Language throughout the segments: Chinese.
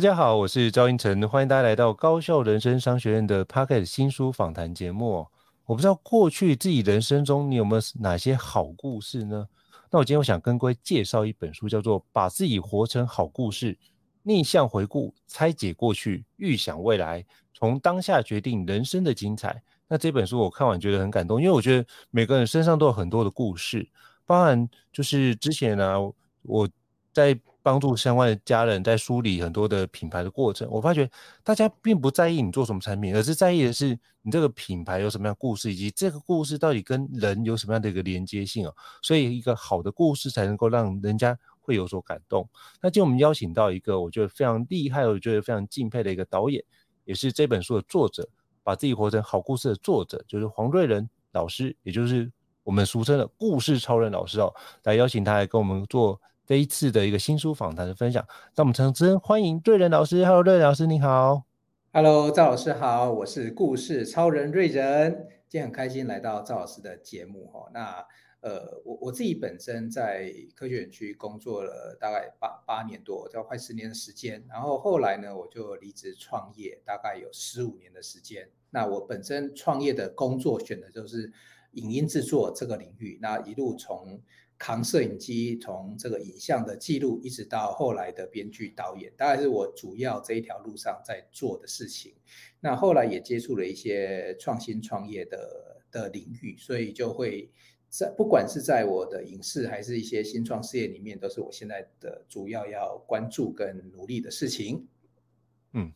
大家好，我是赵英成，欢迎大家来到高校人生商学院的 Podcast 新书访谈节目。我不知道过去自己人生中你有没有哪些好故事呢？那我今天我想跟各位介绍一本书，叫做《把自己活成好故事：逆向回顾、拆解过去、预想未来，从当下决定人生的精彩》。那这本书我看完觉得很感动，因为我觉得每个人身上都有很多的故事，包含就是之前呢、我在。帮助相关的家人在梳理很多的品牌的过程，我发觉大家并不在意你做什么产品，而是在意的是你这个品牌有什么样的故事，以及这个故事到底跟人有什么样的一个连接性哦。所以一个好的故事才能够让人家会有所感动。那今天我们邀请到一个我觉得非常厉害，我觉得非常敬佩的一个导演，也是这本书的作者，把自己活成好故事的作者，就是黄瑞仁老师，也就是我们俗称的故事超人老师哦，来邀请他来跟我们做。这一次的一个新书访谈的分享，让我们诚挚欢迎瑞仁老师。Hello，瑞仁老师，你好。Hello，赵老师好，我是故事超人瑞仁。今天很开心来到赵老师的节目哈。那呃，我我自己本身在科学园区工作了大概八八年多，叫快十年的时间。然后后来呢，我就离职创业，大概有十五年的时间。那我本身创业的工作选的就是影音制作这个领域。那一路从扛摄影机，从这个影像的记录，一直到后来的编剧导演，大概是我主要这一条路上在做的事情。那后来也接触了一些创新创业的的领域，所以就会在不管是在我的影视还是一些新创事业里面，都是我现在的主要要关注跟努力的事情。嗯，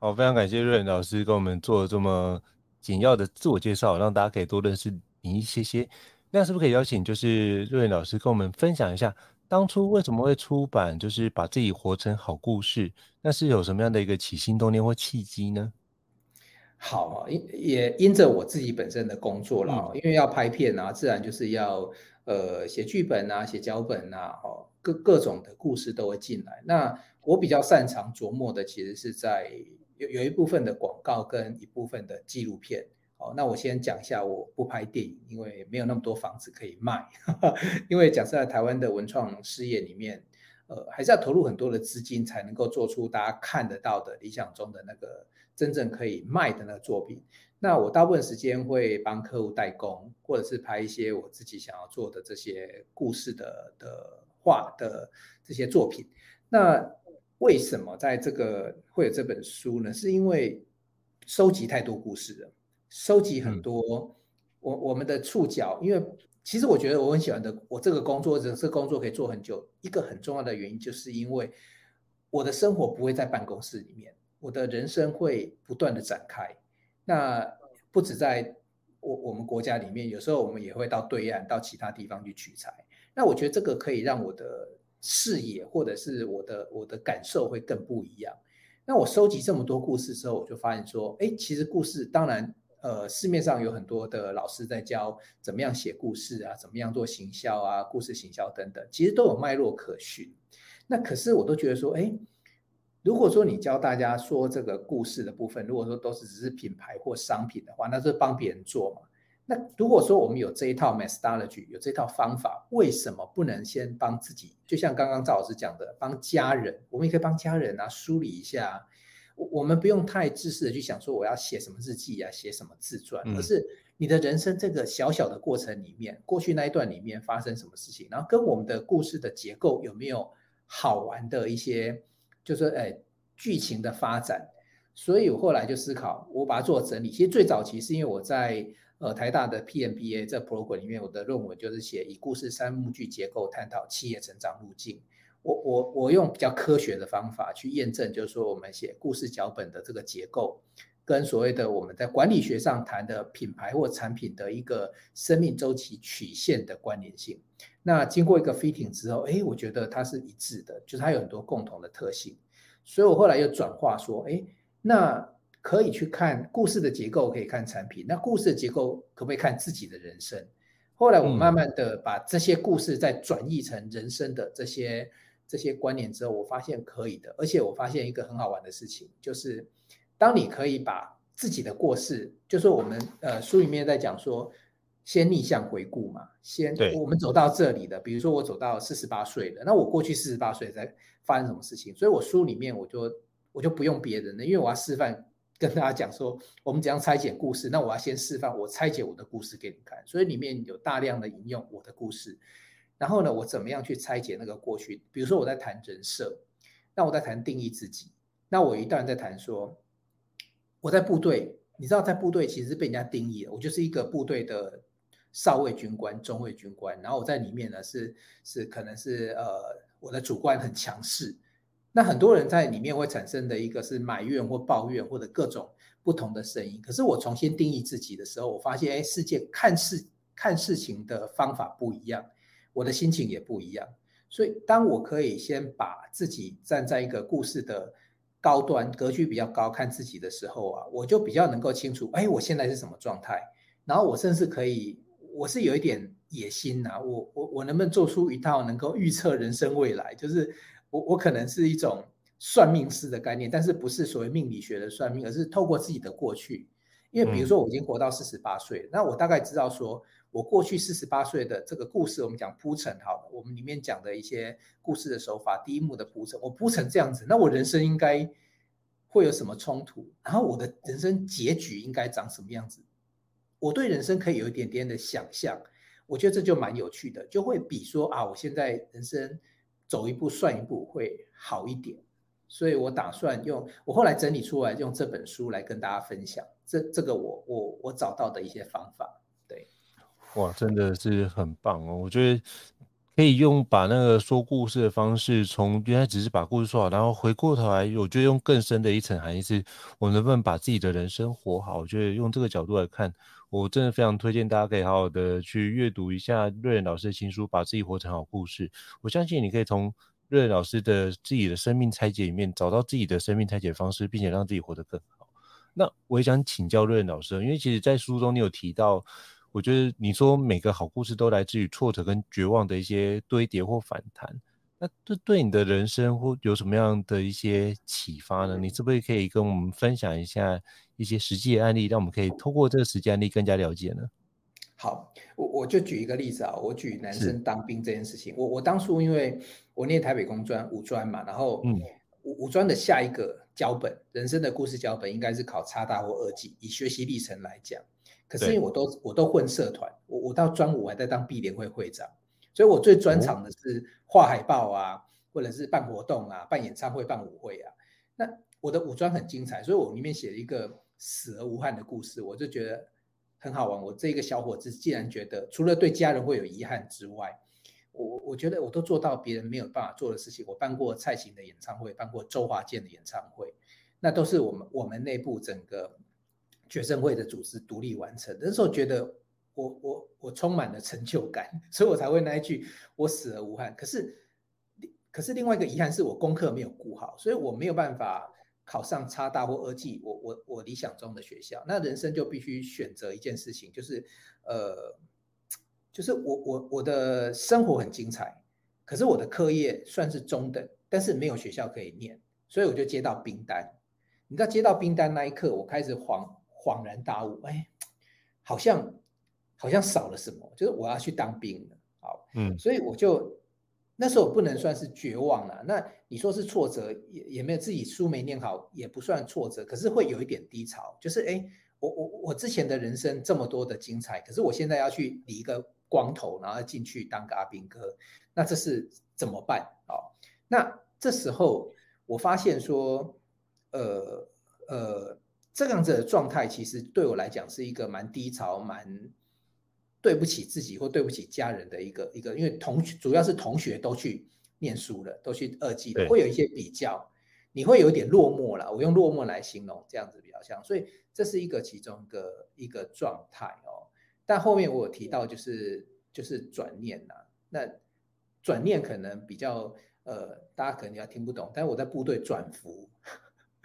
好，非常感谢瑞恩老师跟我们做这么简要的自我介绍，让大家可以多认识你一些些。那是不是可以邀请，就是瑞文老师跟我们分享一下，当初为什么会出版，就是把自己活成好故事？那是有什么样的一个起心动念或契机呢？好，因也因着我自己本身的工作了，嗯、因为要拍片啊，自然就是要呃写剧本啊，写脚本啊，哦，各各种的故事都会进来。那我比较擅长琢磨的，其实是在有有一部分的广告跟一部分的纪录片。哦，那我先讲一下，我不拍电影，因为没有那么多房子可以卖。因为假设在，台湾的文创事业里面，呃，还是要投入很多的资金，才能够做出大家看得到的理想中的那个真正可以卖的那个作品。那我大部分时间会帮客户代工，或者是拍一些我自己想要做的这些故事的的画的这些作品。那为什么在这个会有这本书呢？是因为收集太多故事了。收集很多，我我们的触角，因为其实我觉得我很喜欢的，我这个工作者这个工作可以做很久。一个很重要的原因，就是因为我的生活不会在办公室里面，我的人生会不断的展开。那不止在我我们国家里面，有时候我们也会到对岸，到其他地方去取材。那我觉得这个可以让我的视野或者是我的我的感受会更不一样。那我收集这么多故事之后，我就发现说，哎，其实故事当然。呃，市面上有很多的老师在教怎么样写故事啊，怎么样做行销啊，故事行销等等，其实都有脉络可循。那可是我都觉得说，哎，如果说你教大家说这个故事的部分，如果说都是只是品牌或商品的话，那是帮别人做嘛。那如果说我们有这一套 methodology，有这套方法，为什么不能先帮自己？就像刚刚赵老师讲的，帮家人，我们也可以帮家人啊梳理一下。我我们不用太自私的去想说我要写什么日记啊，写什么自传，而是你的人生这个小小的过程里面，过去那一段里面发生什么事情，然后跟我们的故事的结构有没有好玩的一些，就是说，哎，剧情的发展。所以我后来就思考，我把它做整理。其实最早期是因为我在呃台大的 PMBA 这 program 里面，我的论文就是写以故事三幕剧结构探讨企业成长路径。我我我用比较科学的方法去验证，就是说我们写故事脚本的这个结构，跟所谓的我们在管理学上谈的品牌或产品的一个生命周期曲线的关联性。那经过一个 fitting 之后，哎，我觉得它是一致的，就是它有很多共同的特性。所以我后来又转化说，哎，那可以去看故事的结构，可以看产品。那故事的结构可不可以看自己的人生？后来我慢慢的把这些故事再转译成人生的这些这些观念之后，我发现可以的。而且我发现一个很好玩的事情，就是当你可以把自己的过世，就是我们呃书里面在讲说，先逆向回顾嘛，先我们走到这里的，比如说我走到四十八岁了，那我过去四十八岁在发生什么事情？所以我书里面我就我就不用别人的，因为我要示范。跟大家讲说，我们怎样拆解故事。那我要先示范我拆解我的故事给你看，所以里面有大量的引用我的故事。然后呢，我怎么样去拆解那个过去？比如说我在谈人设，那我在谈定义自己。那我一段在谈说，我在部队，你知道在部队其实是被人家定义的，我就是一个部队的少尉军官、中尉军官。然后我在里面呢是是可能是呃我的主观很强势。那很多人在里面会产生的一个是埋怨或抱怨或者各种不同的声音。可是我重新定义自己的时候，我发现，哎，世界看事看事情的方法不一样，我的心情也不一样。所以，当我可以先把自己站在一个故事的高端格局比较高看自己的时候啊，我就比较能够清楚，哎，我现在是什么状态。然后我甚至可以，我是有一点野心呐，我我我能不能做出一套能够预测人生未来，就是。我我可能是一种算命师的概念，但是不是所谓命理学的算命，而是透过自己的过去。因为比如说我已经活到四十八岁，那我大概知道说，我过去四十八岁的这个故事，我们讲铺陈好，我们里面讲的一些故事的手法，第一幕的铺陈，我铺成这样子，那我人生应该会有什么冲突？然后我的人生结局应该长什么样子？我对人生可以有一点点的想象，我觉得这就蛮有趣的，就会比说啊，我现在人生。走一步算一步会好一点，所以我打算用我后来整理出来用这本书来跟大家分享，这这个我我我找到的一些方法，哇，真的是很棒哦！我觉得可以用把那个说故事的方式，从原来只是把故事说好，然后回过头来，我觉得用更深的一层含义是，我能不能把自己的人生活好？我觉得用这个角度来看。我真的非常推荐大家可以好好的去阅读一下瑞仁老师的新书《把自己活成好故事》。我相信你可以从瑞仁老师的自己的生命拆解里面找到自己的生命拆解方式，并且让自己活得更好。那我也想请教瑞仁老师，因为其实在书中你有提到，我觉得你说每个好故事都来自于挫折跟绝望的一些堆叠或反弹。那这对你的人生或有什么样的一些启发呢？你是不是可以跟我们分享一下一些实际的案例，让我们可以透过这个实际案例更加了解呢？好，我我就举一个例子啊，我举男生当兵这件事情。我我当初因为我念台北工专五专嘛，然后五五专的下一个脚本，人生的故事脚本应该是考差大或二技，以学习历程来讲。可是因为我都我都混社团，我我到专五还在当毕联会会长。所以我最专长的是画海报啊，或者是办活动啊，办演唱会、办舞会啊。那我的武装很精彩，所以我里面写了一个死而无憾的故事，我就觉得很好玩。我这个小伙子既然觉得除了对家人会有遗憾之外，我我觉得我都做到别人没有办法做的事情。我办过蔡琴的演唱会，办过周华健的演唱会，那都是我们我们内部整个学生会的组织独立完成。那时候觉得。我我我充满了成就感，所以我才会那一句“我死而无憾”。可是，可是另外一个遗憾是我功课没有顾好，所以我没有办法考上差大或二技，我我我理想中的学校。那人生就必须选择一件事情，就是呃，就是我我我的生活很精彩，可是我的课业算是中等，但是没有学校可以念，所以我就接到兵单。你知道接到兵单那一刻，我开始恍恍然大悟，哎，好像。好像少了什么，就是我要去当兵了，好，嗯，所以我就那时候不能算是绝望了。那你说是挫折，也也没有自己书没念好，也不算挫折，可是会有一点低潮，就是哎，我我我之前的人生这么多的精彩，可是我现在要去理一个光头，然后进去当个阿兵哥，那这是怎么办？哦，那这时候我发现说，呃呃，这样子的状态其实对我来讲是一个蛮低潮，蛮。对不起自己或对不起家人的一个一个，因为同学主要是同学都去念书了，都去二技了，会有一些比较。你会有点落寞了。我用落寞来形容，这样子比较像。所以这是一个其中一个一个状态哦。但后面我有提到，就是就是转念呐、啊。那转念可能比较呃，大家可能要听不懂。但是我在部队转服，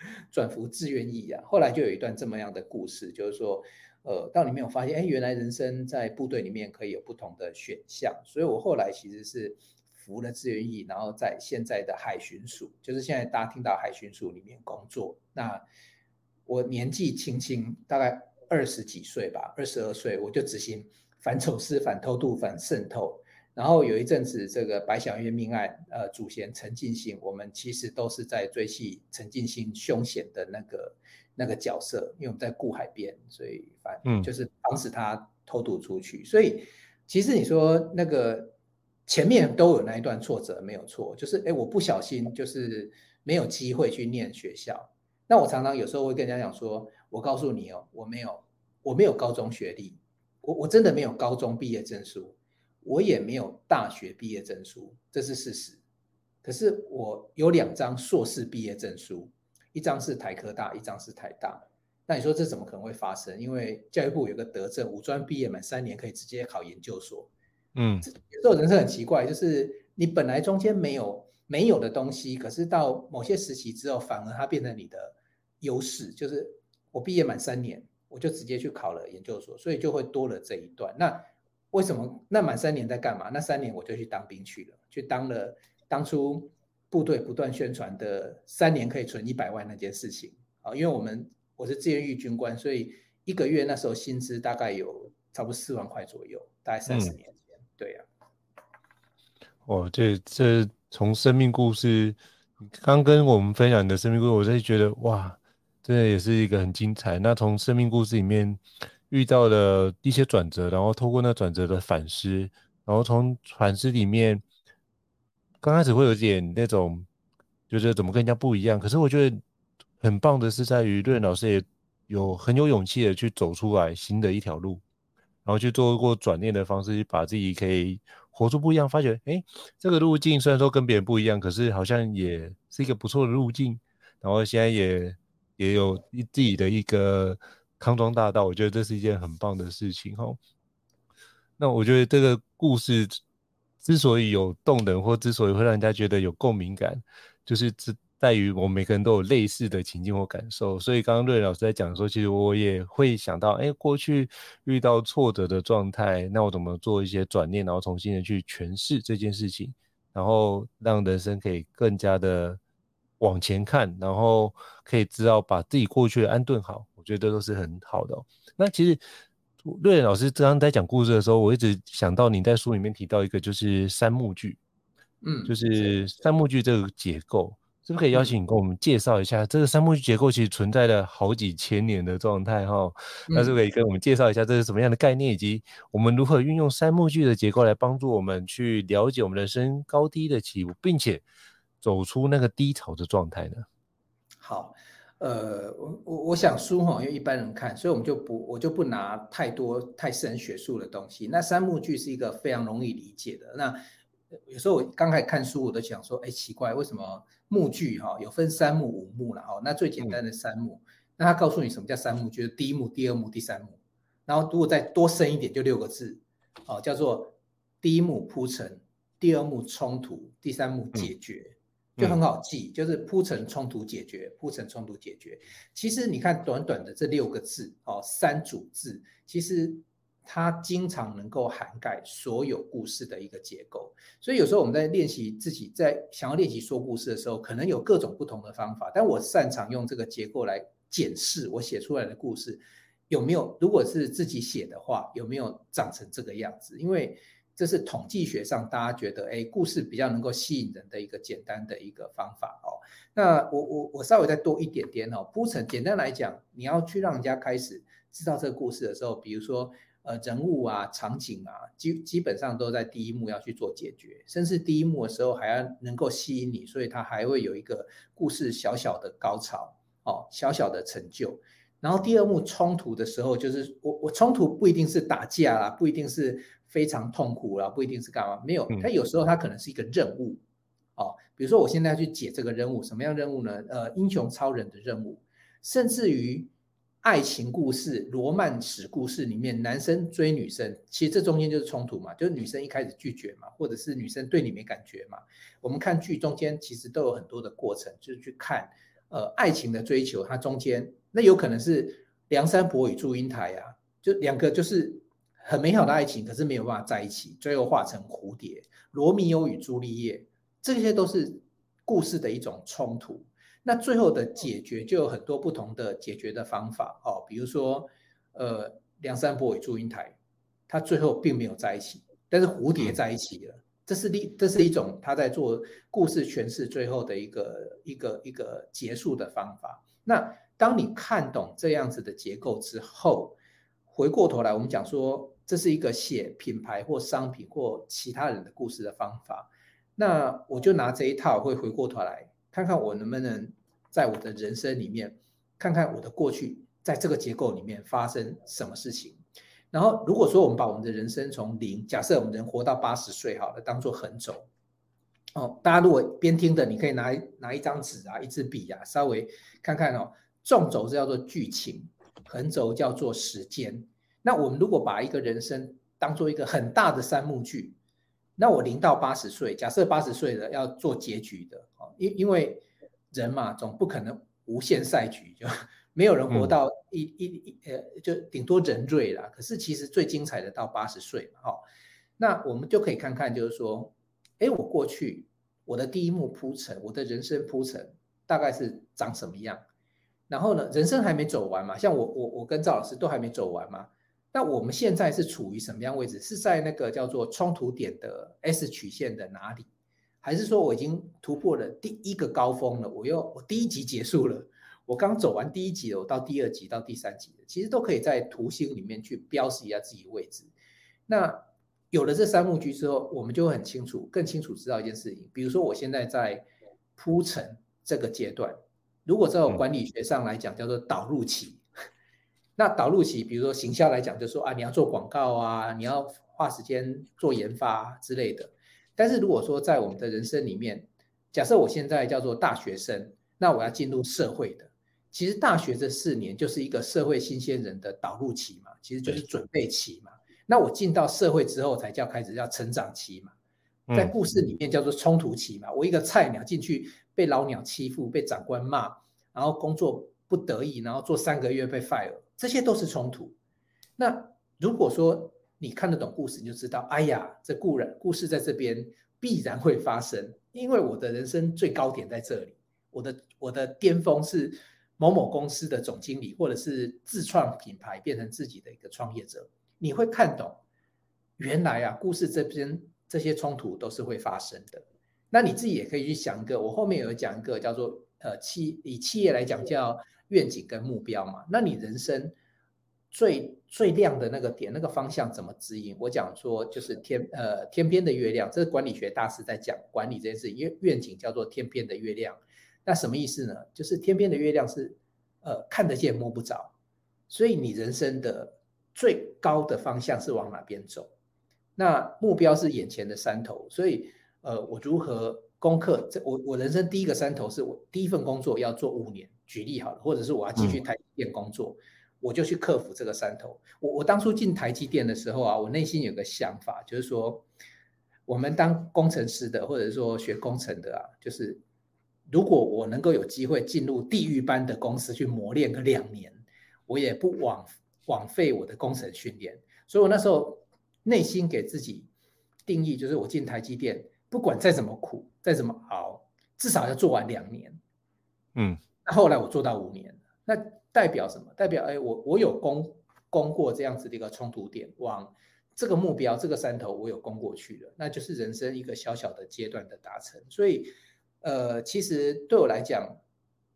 转服志愿役啊。后来就有一段这么样的故事，就是说。呃，到里面我发现，哎，原来人生在部队里面可以有不同的选项，所以我后来其实是服了志愿役，然后在现在的海巡署，就是现在大家听到海巡署里面工作。那我年纪轻轻，大概二十几岁吧，二十二岁，我就执行反走私、反偷渡、反渗透。然后有一阵子，这个白小月命案，呃，主嫌陈进兴，我们其实都是在追戏陈进兴凶险的那个。那个角色，因为我们在顾海边，所以反嗯就是防止他偷渡出去。嗯、所以其实你说那个前面都有那一段挫折，没有错。就是哎，我不小心就是没有机会去念学校。那我常常有时候会跟人家讲说，我告诉你哦，我没有，我没有高中学历，我我真的没有高中毕业证书，我也没有大学毕业证书，这是事实。可是我有两张硕士毕业证书。一张是台科大，一张是台大。那你说这怎么可能会发生？因为教育部有个德政，五专毕业满三年可以直接考研究所。嗯，这种人是很奇怪，就是你本来中间没有没有的东西，可是到某些时期之后，反而它变成你的优势。就是我毕业满三年，我就直接去考了研究所，所以就会多了这一段。那为什么？那满三年在干嘛？那三年我就去当兵去了，去当了当初。部队不断宣传的三年可以存一百万那件事情啊，因为我们我是志愿役军官，所以一个月那时候薪资大概有差不多四万块左右，大概三十年前，嗯、对呀、啊。哦，这这从生命故事刚跟我们分享的生命故事，我真的觉得哇，真的也是一个很精彩。那从生命故事里面遇到的一些转折，然后透过那转折的反思，然后从反思里面。刚开始会有点那种，就是怎么跟人家不一样。可是我觉得很棒的是，在于瑞老师也有很有勇气的去走出来新的一条路，然后去做过转念的方式，把自己可以活出不一样。发觉，哎，这个路径虽然说跟别人不一样，可是好像也是一个不错的路径。然后现在也也有自己的一个康庄大道，我觉得这是一件很棒的事情哈。那我觉得这个故事。之所以有动人，或之所以会让人家觉得有共鸣感，就是只在于我们每个人都有类似的情境或感受。所以刚刚瑞老师在讲说，其实我也会想到，哎，过去遇到挫折的状态，那我怎么做一些转念，然后重新的去诠释这件事情，然后让人生可以更加的往前看，然后可以知道把自己过去的安顿好。我觉得都是很好的哦。那其实。瑞仁老师刚刚在讲故事的时候，我一直想到你在书里面提到一个，就是三幕剧，嗯，就是三幕剧这个结构，是不是可以邀请你跟我们介绍一下？这个三幕剧结构其实存在了好几千年的状态哈，那是不是可以跟我们介绍一下这是什么样的概念，以及我们如何运用三幕剧的结构来帮助我们去了解我们人生高低的起伏，并且走出那个低潮的状态呢？好。呃，我我我想书哈，因为一般人看，所以我们就不我就不拿太多太深学术的东西。那三幕剧是一个非常容易理解的。那有时候我刚开始看书，我都想说，哎，奇怪，为什么幕剧哈有分三幕五幕了哈？那最简单的三幕，嗯、那他告诉你什么叫三幕，就是第一幕、第二幕、第三幕。然后如果再多深一点，就六个字，哦，叫做第一幕铺陈，第二幕冲突，第三幕解决。嗯就很好记，就是铺陈冲突解决，铺陈冲突解决。其实你看短短的这六个字哦，三组字，其实它经常能够涵盖所有故事的一个结构。所以有时候我们在练习自己在想要练习说故事的时候，可能有各种不同的方法，但我擅长用这个结构来检视我写出来的故事有没有，如果是自己写的话，有没有长成这个样子，因为。这是统计学上大家觉得，哎，故事比较能够吸引人的一个简单的一个方法哦。那我我我稍微再多一点点哦，铺陈。简单来讲，你要去让人家开始知道这个故事的时候，比如说呃人物啊、场景啊，基基本上都在第一幕要去做解决，甚至第一幕的时候还要能够吸引你，所以它还会有一个故事小小的高潮哦，小小的成就。然后第二幕冲突的时候，就是我我冲突不一定是打架啦，不一定是。非常痛苦啦，不一定是干嘛，没有，它有时候它可能是一个任务，哦，比如说我现在要去解这个任务，什么样任务呢？呃，英雄超人的任务，甚至于爱情故事、罗曼史故事里面，男生追女生，其实这中间就是冲突嘛，就是女生一开始拒绝嘛，或者是女生对你没感觉嘛。我们看剧中间其实都有很多的过程，就是去看呃爱情的追求，它中间那有可能是梁山伯与祝英台啊，就两个就是。很美好的爱情，可是没有办法在一起，最后化成蝴蝶。罗密欧与朱丽叶，这些都是故事的一种冲突。那最后的解决就有很多不同的解决的方法哦，比如说，呃，梁山伯与祝英台，他最后并没有在一起，但是蝴蝶在一起了。这是一这是一种他在做故事诠释最后的一个一个一个结束的方法。那当你看懂这样子的结构之后，回过头来，我们讲说。这是一个写品牌或商品或其他人的故事的方法。那我就拿这一套，会回过头来看看我能不能在我的人生里面，看看我的过去在这个结构里面发生什么事情。然后，如果说我们把我们的人生从零，假设我们能活到八十岁，好了，当做横轴。哦，大家如果边听的，你可以拿拿一张纸啊，一支笔啊，稍微看看哦。纵轴是叫做剧情，横轴叫做时间。那我们如果把一个人生当做一个很大的三幕剧，那我零到八十岁，假设八十岁了要做结局的，因因为人嘛，总不可能无限赛局，就 没有人活到一一一呃，就顶多人瑞啦。可是其实最精彩的到八十岁嘛，哈，那我们就可以看看，就是说，哎，我过去我的第一幕铺陈，我的人生铺陈大概是长什么样？然后呢，人生还没走完嘛，像我我我跟赵老师都还没走完嘛。那我们现在是处于什么样位置？是在那个叫做冲突点的 S 曲线的哪里？还是说我已经突破了第一个高峰了？我又我第一集结束了，我刚走完第一集了，我到第二集到第三集了，其实都可以在图形里面去标示一下自己位置。那有了这三幕剧之后，我们就会很清楚，更清楚知道一件事情。比如说我现在在铺陈这个阶段，如果在管理学上来讲，叫做导入期。那导入期，比如说行销来讲，就说啊，你要做广告啊，你要花时间做研发之类的。但是如果说在我们的人生里面，假设我现在叫做大学生，那我要进入社会的，其实大学这四年就是一个社会新鲜人的导入期嘛，其实就是准备期嘛。那我进到社会之后才叫开始叫成长期嘛，在故事里面叫做冲突期嘛。我一个菜鸟进去被老鸟欺负，被长官骂，然后工作不得已，然后做三个月被 fire。这些都是冲突。那如果说你看得懂故事，你就知道，哎呀，这固然故事在这边必然会发生，因为我的人生最高点在这里，我的我的巅峰是某某公司的总经理，或者是自创品牌变成自己的一个创业者。你会看懂，原来啊，故事这边这些冲突都是会发生的。那你自己也可以去想一个，我后面有讲一个叫做呃企以企业来讲叫。愿景跟目标嘛，那你人生最最亮的那个点，那个方向怎么指引？我讲说就是天呃天边的月亮，这是管理学大师在讲管理这件事。因为愿景叫做天边的月亮，那什么意思呢？就是天边的月亮是呃看得见摸不着，所以你人生的最高的方向是往哪边走？那目标是眼前的山头，所以呃我如何攻克？这我我人生第一个山头是我第一份工作要做五年。举例好了，或者是我要继续台积电工作，嗯、我就去克服这个山头。我我当初进台积电的时候啊，我内心有个想法，就是说，我们当工程师的，或者说学工程的啊，就是如果我能够有机会进入地狱般的公司去磨练个两年，我也不枉枉费我的工程训练。所以我那时候内心给自己定义，就是我进台积电，不管再怎么苦，再怎么熬，至少要做完两年。嗯。后来我做到五年，那代表什么？代表哎，我我有攻攻过这样子的一个冲突点，往这个目标这个山头我有攻过去了，那就是人生一个小小的阶段的达成。所以，呃，其实对我来讲，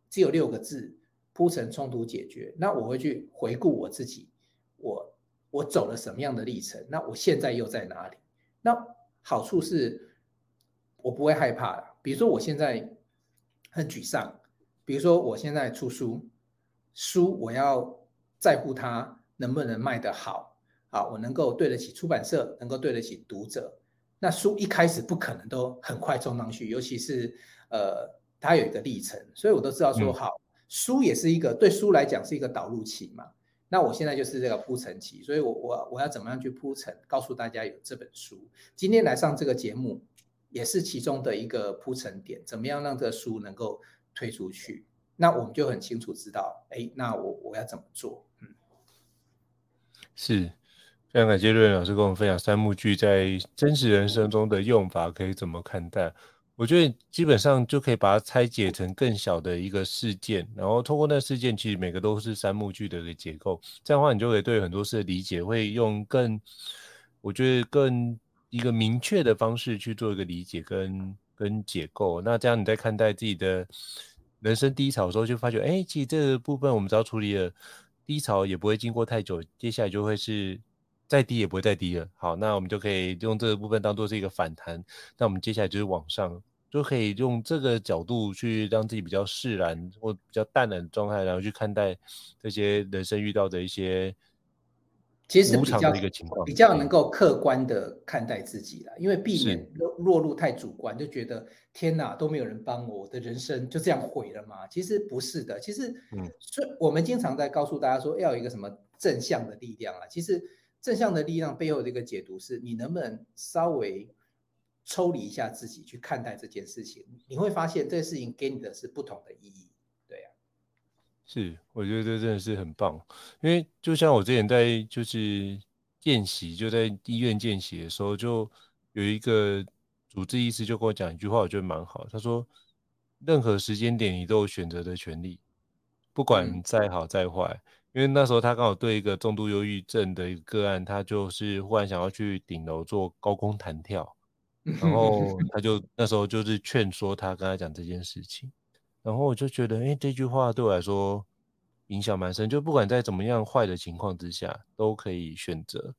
只有六个字：铺陈冲突解决。那我会去回顾我自己，我我走了什么样的历程？那我现在又在哪里？那好处是，我不会害怕的。比如说，我现在很沮丧。比如说，我现在出书，书我要在乎它能不能卖得好，啊，我能够对得起出版社，能够对得起读者。那书一开始不可能都很快冲上去，尤其是呃，它有一个历程，所以我都知道说好，嗯、书也是一个对书来讲是一个导入期嘛。那我现在就是这个铺陈期，所以我我我要怎么样去铺陈，告诉大家有这本书。今天来上这个节目，也是其中的一个铺陈点，怎么样让这个书能够推出去？那我们就很清楚知道，哎，那我我要怎么做？嗯，是。非常感谢瑞仁老师跟我们分享三幕剧在真实人生中的用法，可以怎么看待？我觉得基本上就可以把它拆解成更小的一个事件，然后通过那事件，其实每个都是三幕剧的一个结构。这样的话，你就可以对很多事的理解会用更，我觉得更一个明确的方式去做一个理解跟跟解构。那这样你在看待自己的人生低潮的时候，就发觉，哎，其实这个部分我们只要处理了低潮，也不会经过太久，接下来就会是。再低也不会再低了。好，那我们就可以用这个部分当做是一个反弹。那我们接下来就是往上，就可以用这个角度去让自己比较释然或比较淡然的状态，然后去看待这些人生遇到的一些其实无常的一个情况，比较能够客观的看待自己了。因为避免落落入太主观，就觉得天哪都没有人帮我，我的人生就这样毁了嘛？其实不是的。其实，嗯，所以我们经常在告诉大家说要有一个什么正向的力量啊，其实。正向的力量背后的一个解读是，你能不能稍微抽离一下自己去看待这件事情？你会发现这个事情给你的是不同的意义。是，我觉得这真的是很棒。因为就像我之前在就是见习，就在医院见习的时候，就有一个主治医师就跟我讲一句话，我觉得蛮好。他说，任何时间点你都有选择的权利，不管再好再坏。嗯因为那时候他刚好对一个重度忧郁症的一个个案，他就是忽然想要去顶楼做高空弹跳，然后他就那时候就是劝说他跟他讲这件事情，然后我就觉得，哎，这句话对我来说影响蛮深，就不管在怎么样坏的情况之下，都可以选择，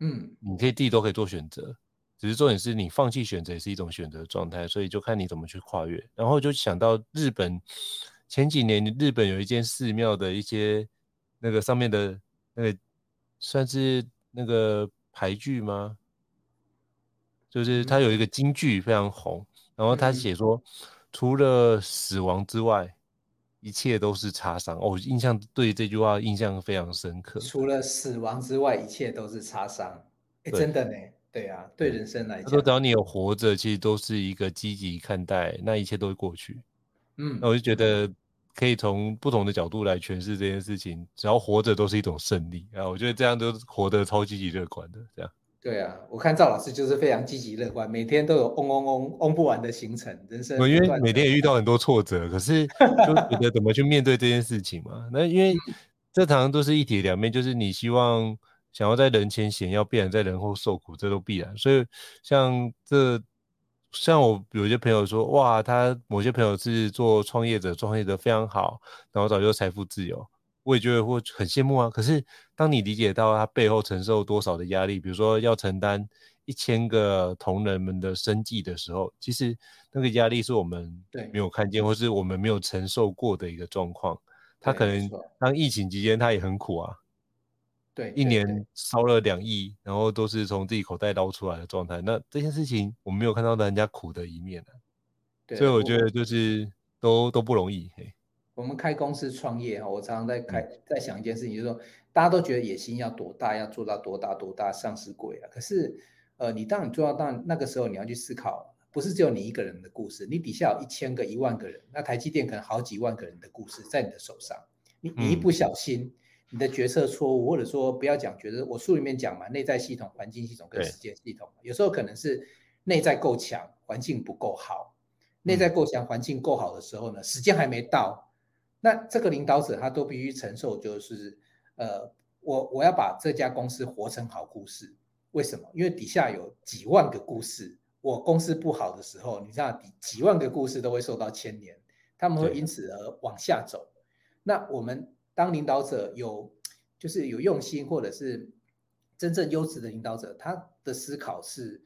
嗯，你可以自己都可以做选择，只是重点是你放弃选择也是一种选择状态，所以就看你怎么去跨越。然后就想到日本前几年日本有一间寺庙的一些。那个上面的那个算是那个牌句吗？就是它有一个京剧非常红，然后他写说，除了死亡之外，一切都是擦伤。哦，印象对这句话印象非常深刻。除了死亡之外，一切都是擦伤。哎，真的呢？对啊，对人生来讲，他说只要你有活着，其实都是一个积极看待，那一切都会过去。嗯，那我就觉得。可以从不同的角度来诠释这件事情，只要活着都是一种胜利啊！我觉得这样都活得超积极乐观的，这样。对啊，我看赵老师就是非常积极乐观，每天都有嗡嗡嗡嗡不完的行程，人生。因为每天也遇到很多挫折，可是就觉得怎么去面对这件事情嘛？那因为这常常都是一体两面，就是你希望想要在人前显耀，必然在人后受苦，这都必然。所以像这。像我有些朋友说，哇，他某些朋友是做创业者，创业者非常好，然后早就财富自由，我也觉得会很羡慕啊。可是当你理解到他背后承受多少的压力，比如说要承担一千个同仁们的生计的时候，其实那个压力是我们没有看见，或是我们没有承受过的一个状况。他可能当疫情期间，他也很苦啊。对，一年烧了两亿，然后都是从自己口袋捞出来的状态。那这件事情我们没有看到人家苦的一面，对，所以我觉得就是都都不容易。我们开公司创业哈，我常常在开在想一件事情，就是说大家都觉得野心要多大，要做到多大多大上市贵啊。可是呃，你当你做到到那个时候，你要去思考，不是只有你一个人的故事，你底下有一千个、一万个人，那台积电可能好几万个人的故事在你的手上，你你一不小心。嗯你的决策错误，或者说不要讲觉得，我书里面讲嘛，内在系统、环境系统跟时间系统，有时候可能是内在够强，环境不够好。内在够强，环境够好的时候呢，时间还没到，那这个领导者他都必须承受，就是呃，我我要把这家公司活成好故事。为什么？因为底下有几万个故事，我公司不好的时候，你知道，几万个故事都会受到牵连，他们会因此而往下走。那我们。当领导者有，就是有用心，或者是真正优质的领导者，他的思考是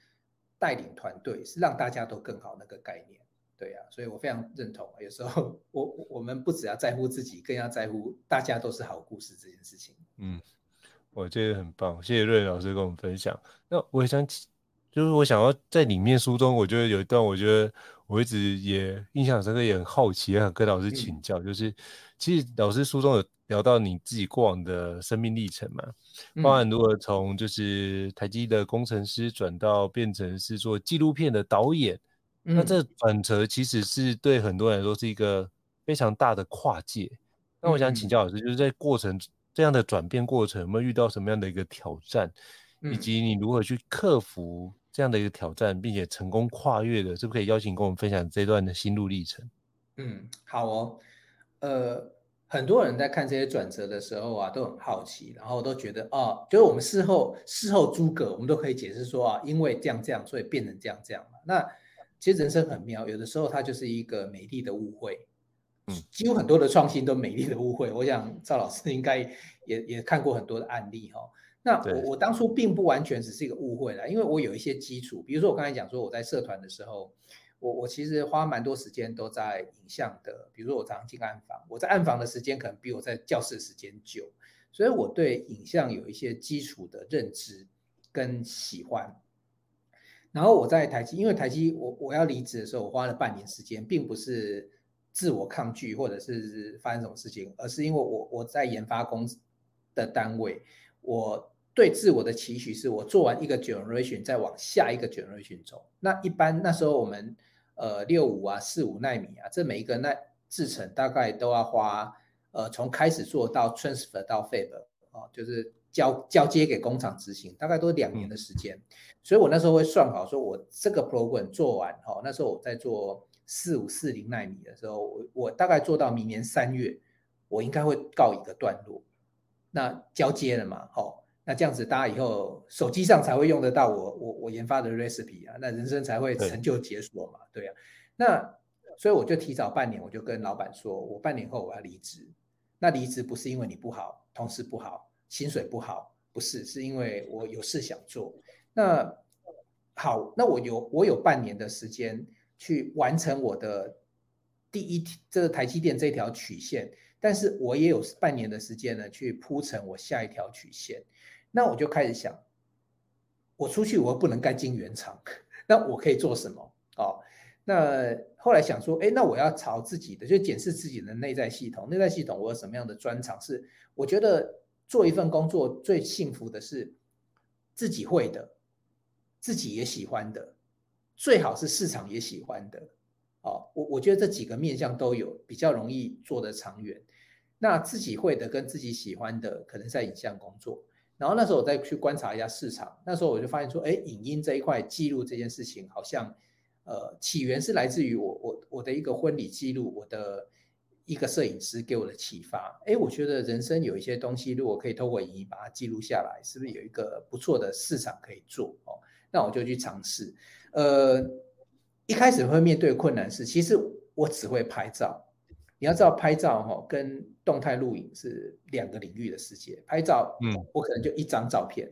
带领团队，是让大家都更好那个概念，对呀、啊，所以我非常认同。有时候我我们不只要在乎自己，更要在乎大家都是好故事这件事情。嗯，我觉得很棒，谢谢瑞老师跟我们分享。那我也想就是我想要在里面书中，我觉得有一段，我觉得我一直也印象深刻，也很好奇，也想跟老师请教，嗯、就是其实老师书中有聊到你自己过往的生命历程嘛，包含如何从就是台积的工程师转到变成是做纪录片的导演，嗯、那这转折其实是对很多人来说是一个非常大的跨界。那我想请教老师，就是在过程这样的转变过程，有没有遇到什么样的一个挑战，以及你如何去克服？这样的一个挑战，并且成功跨越的，是不是可以邀请跟我们分享这段的心路历程？嗯，好哦。呃，很多人在看这些转折的时候啊，都很好奇，然后都觉得啊，就是我们事后事后诸葛，我们都可以解释说啊，因为这样这样，所以变成这样这样嘛。那其实人生很妙，有的时候它就是一个美丽的误会。嗯，几乎很多的创新都美丽的误会。我想赵老师应该也也看过很多的案例哈、哦。那我我当初并不完全只是一个误会啦，因为我有一些基础，比如说我刚才讲说我在社团的时候，我我其实花蛮多时间都在影像的，比如说我常常进暗房，我在暗房的时间可能比我在教室的时间久，所以我对影像有一些基础的认知跟喜欢。然后我在台积，因为台积我我要离职的时候，我花了半年时间，并不是自我抗拒或者是发生什么事情，而是因为我我在研发公司的单位，我。对自我的期许是我做完一个 generation 再往下一个 generation 走。那一般那时候我们呃六五啊四五纳米啊，这每一个那制程大概都要花呃从开始做到 transfer 到 fab 哦，就是交交接给工厂执行，大概都两年的时间。嗯、所以我那时候会算好，说我这个 program 做完哈、哦，那时候我在做四五四零纳米的时候，我我大概做到明年三月，我应该会告一个段落。那交接了嘛，好、哦。那这样子，大家以后手机上才会用得到我我我研发的 recipe 啊，那人生才会成就解锁嘛，对，对啊。那所以我就提早半年，我就跟老板说，我半年后我要离职。那离职不是因为你不好，同事不好，薪水不好，不是，是因为我有事想做。那好，那我有我有半年的时间去完成我的第一这个台积电这条曲线，但是我也有半年的时间呢，去铺成我下一条曲线。那我就开始想，我出去我又不能干进原厂，那我可以做什么？哦，那后来想说，哎，那我要朝自己的，就检视自己的内在系统。内在系统我有什么样的专长？是我觉得做一份工作最幸福的是自己会的，自己也喜欢的，最好是市场也喜欢的。哦，我我觉得这几个面向都有，比较容易做得长远。那自己会的跟自己喜欢的，可能在影像工作。然后那时候我再去观察一下市场，那时候我就发现说，哎，影音这一块记录这件事情，好像，呃，起源是来自于我我我的一个婚礼记录，我的一个摄影师给我的启发。哎，我觉得人生有一些东西，如果可以透过影音把它记录下来，是不是有一个不错的市场可以做？哦，那我就去尝试。呃，一开始会面对困难是，其实我只会拍照。你要知道拍照哈，跟动态录影是两个领域的世界。拍照，嗯，我可能就一张照片。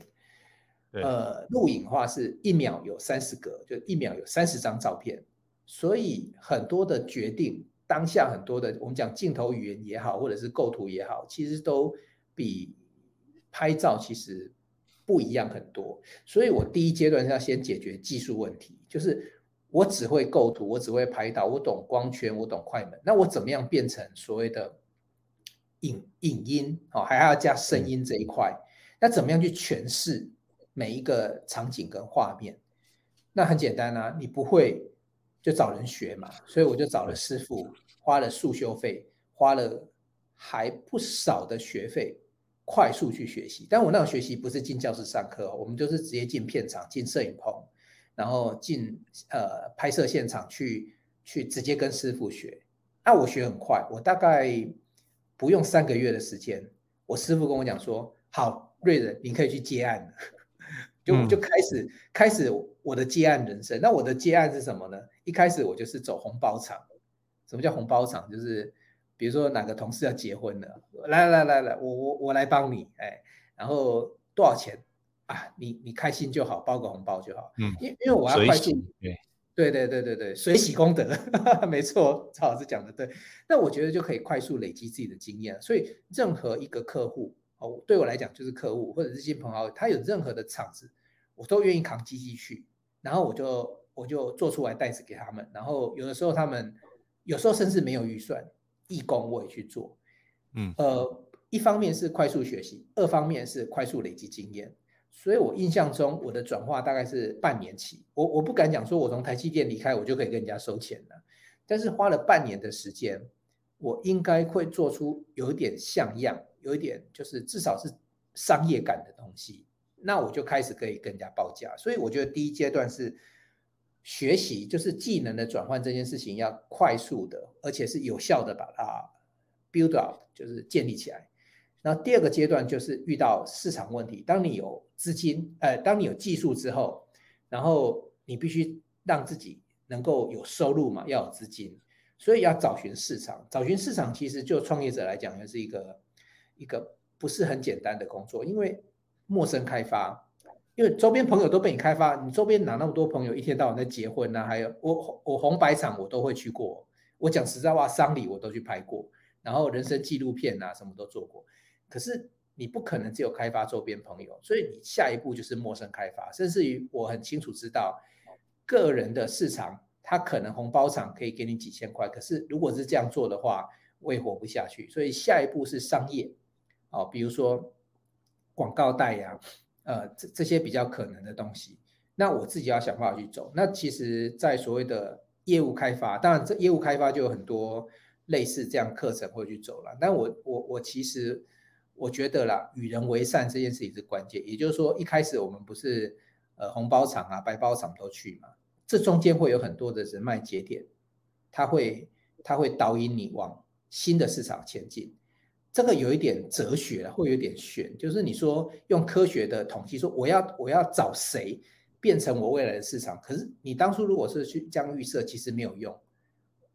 嗯、呃，录影的话是一秒有三十格，就一秒有三十张照片。所以很多的决定，当下很多的我们讲镜头语言也好，或者是构图也好，其实都比拍照其实不一样很多。所以我第一阶段是要先解决技术问题，就是。我只会构图，我只会拍到，我懂光圈，我懂快门。那我怎么样变成所谓的影影音？哦，还要加声音这一块。那怎么样去诠释每一个场景跟画面？那很简单啊，你不会就找人学嘛。所以我就找了师傅，花了速修费，花了还不少的学费，快速去学习。但我那种学习不是进教室上课，我们就是直接进片场，进摄影棚。然后进呃拍摄现场去去直接跟师傅学，那我学很快，我大概不用三个月的时间，我师傅跟我讲说，好，瑞仁你可以去接案了，就就开始、嗯、开始我的接案人生。那我的接案是什么呢？一开始我就是走红包场，什么叫红包场？就是比如说哪个同事要结婚了，来来来来，我我我来帮你，哎，然后多少钱？啊，你你开心就好，包个红包就好。嗯，因因为我要快速，对对对对对，水洗功德，没错，赵老师讲的对。那我觉得就可以快速累积自己的经验。所以任何一个客户哦，对我来讲就是客户或者是亲朋好友，他有任何的场子，我都愿意扛机器去。然后我就我就做出来袋子给他们，然后有的时候他们有时候甚至没有预算，义工我也去做，嗯，呃，一方面是快速学习，二方面是快速累积经验，所以我印象中我的转化大概是半年期，我我不敢讲说我从台积电离开我就可以跟人家收钱了，但是花了半年的时间，我应该会做出有一点像样，有一点就是至少是商业感的东西。那我就开始可以跟人家报价，所以我觉得第一阶段是学习，就是技能的转换这件事情要快速的，而且是有效的把它 build up，就是建立起来。然后第二个阶段就是遇到市场问题，当你有资金，呃，当你有技术之后，然后你必须让自己能够有收入嘛，要有资金，所以要找寻市场。找寻市场其实就创业者来讲，也是一个一个不是很简单的工作，因为。陌生开发，因为周边朋友都被你开发，你周边哪那么多朋友一天到晚在结婚呐、还有我我红白场我都会去过，我讲实在话，丧礼我都去拍过，然后人生纪录片啊什么都做过。可是你不可能只有开发周边朋友，所以你下一步就是陌生开发，甚至于我很清楚知道个人的市场，他可能红包场可以给你几千块，可是如果是这样做的话，我也活不下去。所以下一步是商业，哦，比如说。广告代呀、呃，这这些比较可能的东西，那我自己要想办法去走。那其实，在所谓的业务开发，当然这业务开发就有很多类似这样课程会去走了。但我我我其实我觉得啦，与人为善这件事情是关键。也就是说，一开始我们不是呃红包厂啊、白包厂都去嘛，这中间会有很多的人脉节点，它会它会导引你往新的市场前进。这个有一点哲学，会有点悬，就是你说用科学的统计说，我要我要找谁变成我未来的市场，可是你当初如果是去这样预设，其实没有用。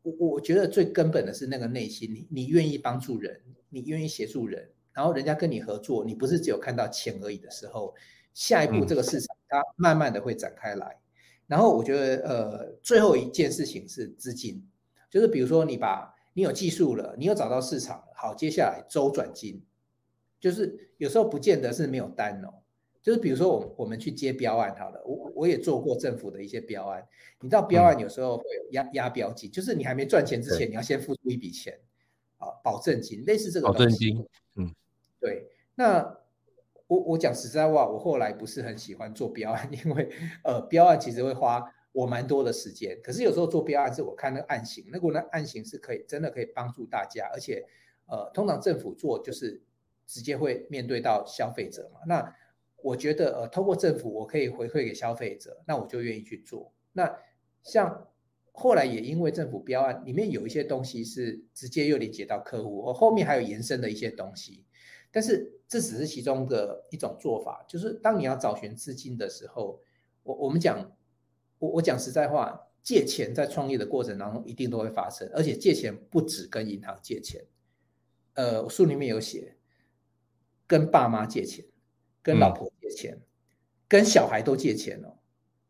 我我觉得最根本的是那个内心，你你愿意帮助人，你愿意协助人，然后人家跟你合作，你不是只有看到钱而已的时候，下一步这个市场它慢慢的会展开来。然后我觉得呃，最后一件事情是资金，就是比如说你把。你有技术了，你有找到市场了，好，接下来周转金，就是有时候不见得是没有单哦，就是比如说我我们去接标案好了，我我也做过政府的一些标案，你知道标案有时候会有押押标金，就是你还没赚钱之前，你要先付出一笔钱，啊，保证金，类似这个保证金，嗯，对，那我我讲实在话，我后来不是很喜欢做标案，因为呃标案其实会花。我蛮多的时间，可是有时候做标案是我看那个案型，那个那案型是可以真的可以帮助大家，而且呃，通常政府做就是直接会面对到消费者嘛。那我觉得呃，通过政府我可以回馈给消费者，那我就愿意去做。那像后来也因为政府标案里面有一些东西是直接又连接到客户，我后面还有延伸的一些东西，但是这只是其中的一种做法，就是当你要找寻资金的时候，我我们讲。我我讲实在话，借钱在创业的过程当中一定都会发生，而且借钱不止跟银行借钱，呃，我书里面有写，跟爸妈借钱，跟老婆借钱，嗯、跟小孩都借钱哦，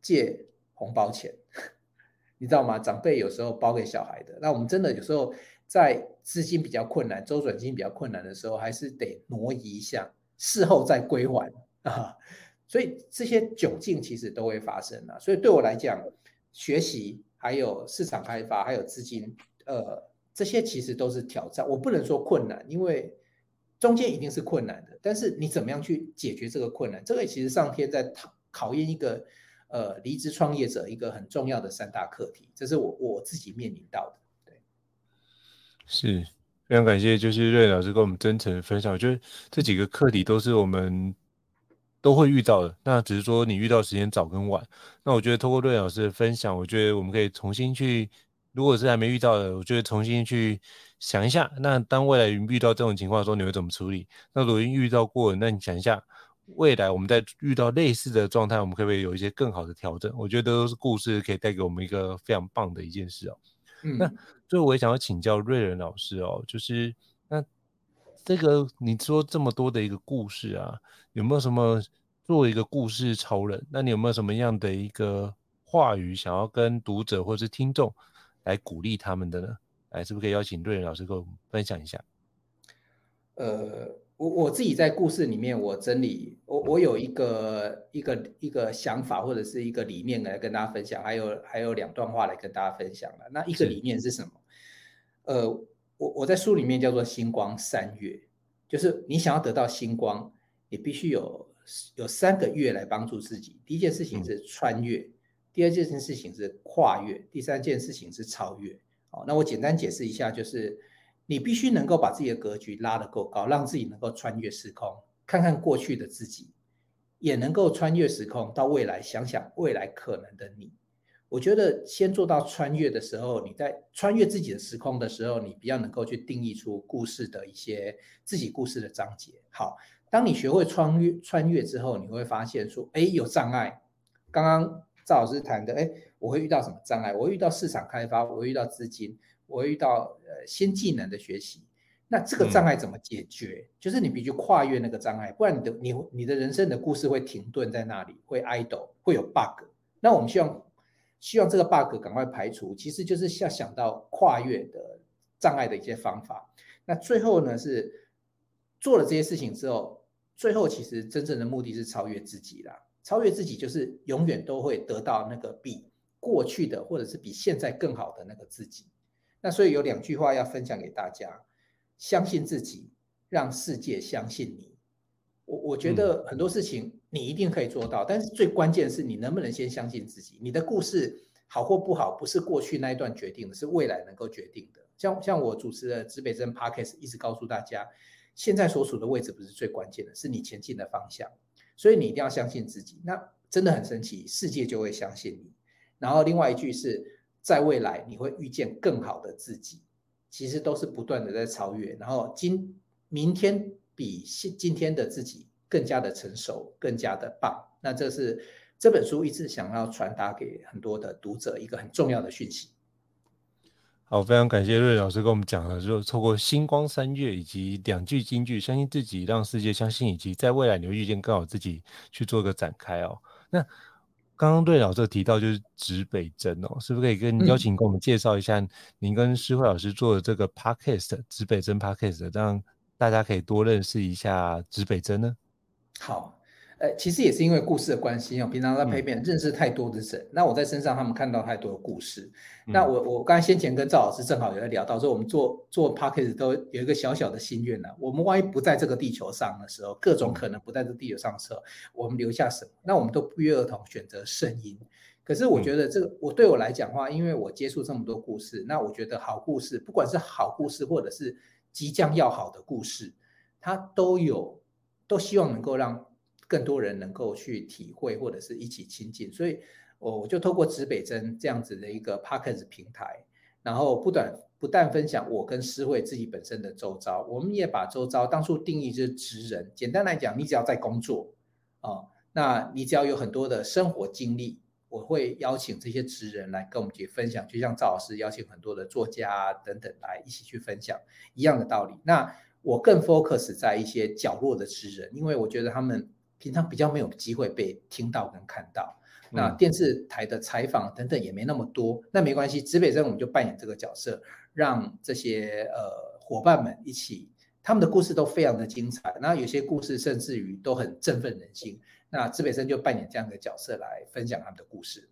借红包钱，你知道吗？长辈有时候包给小孩的，那我们真的有时候在资金比较困难、周转金比较困难的时候，还是得挪移一下，事后再归还 啊。所以这些窘境其实都会发生啊，所以对我来讲，学习还有市场开发还有资金，呃，这些其实都是挑战。我不能说困难，因为中间一定是困难的。但是你怎么样去解决这个困难？这个其实上天在考考验一个呃离职创业者一个很重要的三大课题，这是我我自己面临到的。对，是非常感谢，就是瑞老师跟我们真诚分享。我觉得这几个课题都是我们。都会遇到的，那只是说你遇到时间早跟晚。那我觉得通过瑞老师的分享，我觉得我们可以重新去，如果是还没遇到的，我觉得重新去想一下，那当未来遇到这种情况的时候，你会怎么处理？那如果遇到过，那你想一下，未来我们在遇到类似的状态，我们可不可以有一些更好的调整？我觉得都是故事可以带给我们一个非常棒的一件事哦。嗯，那最后我也想要请教瑞仁老师哦，就是那。这个你说这么多的一个故事啊，有没有什么作为一个故事超人？那你有没有什么样的一个话语想要跟读者或是听众来鼓励他们的呢？哎，是不是可以邀请瑞仁老师跟我们分享一下？呃，我我自己在故事里面，我整理，我我有一个一个一个想法或者是一个理念来跟大家分享，还有还有两段话来跟大家分享了。那一个理念是什么？呃，我我在书里面叫做星光三月，就是你想要得到星光，你必须有有三个月来帮助自己。第一件事情是穿越，嗯、第二件事情是跨越，第三件事情是超越。好，那我简单解释一下，就是。你必须能够把自己的格局拉得够高，让自己能够穿越时空，看看过去的自己，也能够穿越时空到未来，想想未来可能的你。我觉得先做到穿越的时候，你在穿越自己的时空的时候，你比较能够去定义出故事的一些自己故事的章节。好，当你学会穿越穿越之后，你会发现说，哎，有障碍。刚刚赵老师谈的，哎，我会遇到什么障碍？我会遇到市场开发，我会遇到资金。我会遇到呃新技能的学习，那这个障碍怎么解决？嗯、就是你必须跨越那个障碍，不然你的你你的人生的故事会停顿在那里，会 idle，会有 bug。那我们希望希望这个 bug 赶快排除，其实就是要想到跨越的障碍的一些方法。那最后呢是做了这些事情之后，最后其实真正的目的是超越自己啦。超越自己就是永远都会得到那个比过去的或者是比现在更好的那个自己。那所以有两句话要分享给大家：相信自己，让世界相信你。我我觉得很多事情你一定可以做到，嗯、但是最关键是你能不能先相信自己。你的故事好或不好，不是过去那一段决定的，是未来能够决定的。像像我主持的指北针 Podcast 一直告诉大家，现在所处的位置不是最关键的，是你前进的方向。所以你一定要相信自己。那真的很神奇，世界就会相信你。然后另外一句是。在未来，你会遇见更好的自己，其实都是不断的在超越。然后今明天比现今天的自己更加的成熟，更加的棒。那这是这本书一直想要传达给很多的读者一个很重要的讯息。好，非常感谢瑞老师跟我们讲了，就透过星光三月以及两句金句，相信自己，让世界相信，以及在未来你会遇见更好自己，去做个展开哦。那。刚刚瑞老师提到就是指北针哦，是不是可以跟邀请跟我们介绍一下您跟诗慧老师做的这个 podcast 指北针 podcast，让大家可以多认识一下指北针呢？好。呃，其实也是因为故事的关系，我平常在陪伴认识太多的人，嗯、那我在身上他们看到太多的故事。嗯、那我我刚才先前跟赵老师正好有在聊到说，我们做做 podcast 都有一个小小的心愿呢。我们万一不在这个地球上的时候，各种可能不在这个地球上的时候，我们留下什么？那我们都不约而同选择声音。可是我觉得这个，我对我来讲的话，因为我接触这么多故事，那我觉得好故事，不管是好故事或者是即将要好的故事，它都有都希望能够让。更多人能够去体会或者是一起亲近，所以我我就透过指北针这样子的一个 Podcast 平台，然后不断不但分享我跟诗慧自己本身的周遭，我们也把周遭当初定义就是职人。简单来讲，你只要在工作啊，那你只要有很多的生活经历，我会邀请这些职人来跟我们去分享，就像赵老师邀请很多的作家等等来一起去分享一样的道理。那我更 focus 在一些角落的职人，因为我觉得他们。平常比较没有机会被听到跟看到，那电视台的采访等等也没那么多，那没关系，指北针我们就扮演这个角色，让这些呃伙伴们一起，他们的故事都非常的精彩，那有些故事甚至于都很振奋人心，那指北针就扮演这样的角色来分享他们的故事。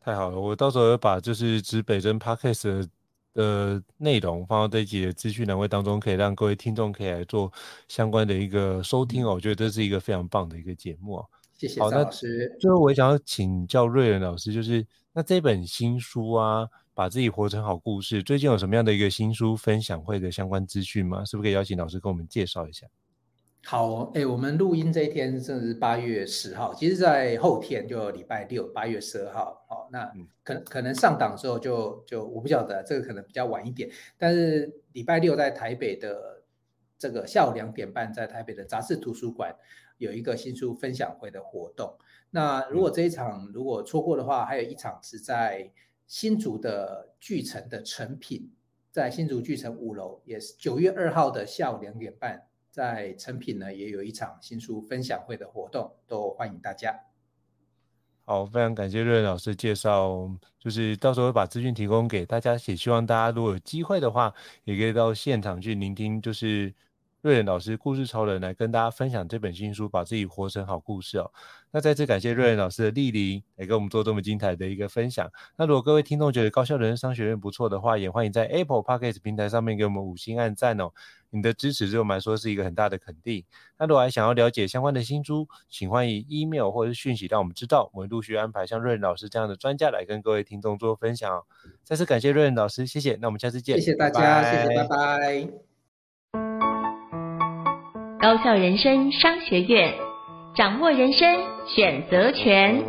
太好了，我到时候把就是指北针 Podcast 的内容放到这一集的资讯栏位当中，可以让各位听众可以来做相关的一个收听哦。嗯、我觉得这是一个非常棒的一个节目哦。谢谢赵老师。最后，我也想要请教瑞仁老师，就是那这本新书啊，把自己活成好故事，最近有什么样的一个新书分享会的相关资讯吗？是不是可以邀请老师跟我们介绍一下？好，哎，我们录音这一天是八月十号，其实，在后天就礼拜六，八月十二号。好，那可可能上档之后就就我不晓得，这个可能比较晚一点。但是礼拜六在台北的这个下午两点半，在台北的杂志图书馆有一个新书分享会的活动。那如果这一场如果错过的话，还有一场是在新竹的巨城的成品，在新竹巨城五楼，也是九月二号的下午两点半。在成品呢，也有一场新书分享会的活动，都欢迎大家。好，非常感谢瑞瑞老师介绍，就是到时候会把资讯提供给大家，也希望大家如果有机会的话，也可以到现场去聆听，就是叡人老师故事超人来跟大家分享这本新书，把自己活成好故事哦。那再次感谢叡人老师的莅临，来跟我们做这么精彩的一个分享。那如果各位听众觉得高校人生商学院不错的话，也欢迎在 Apple Podcast 平台上面给我们五星按赞哦。你的支持对我们来说是一个很大的肯定。那如果还想要了解相关的新书，请欢迎 email 或者是讯息让我们知道，我们陆续安排像叡人老师这样的专家来跟各位听众做分享哦。再次感谢叡人老师，谢谢。那我们下次见。谢谢大家，拜拜谢谢，拜拜。高校人生商学院掌握人生选择权。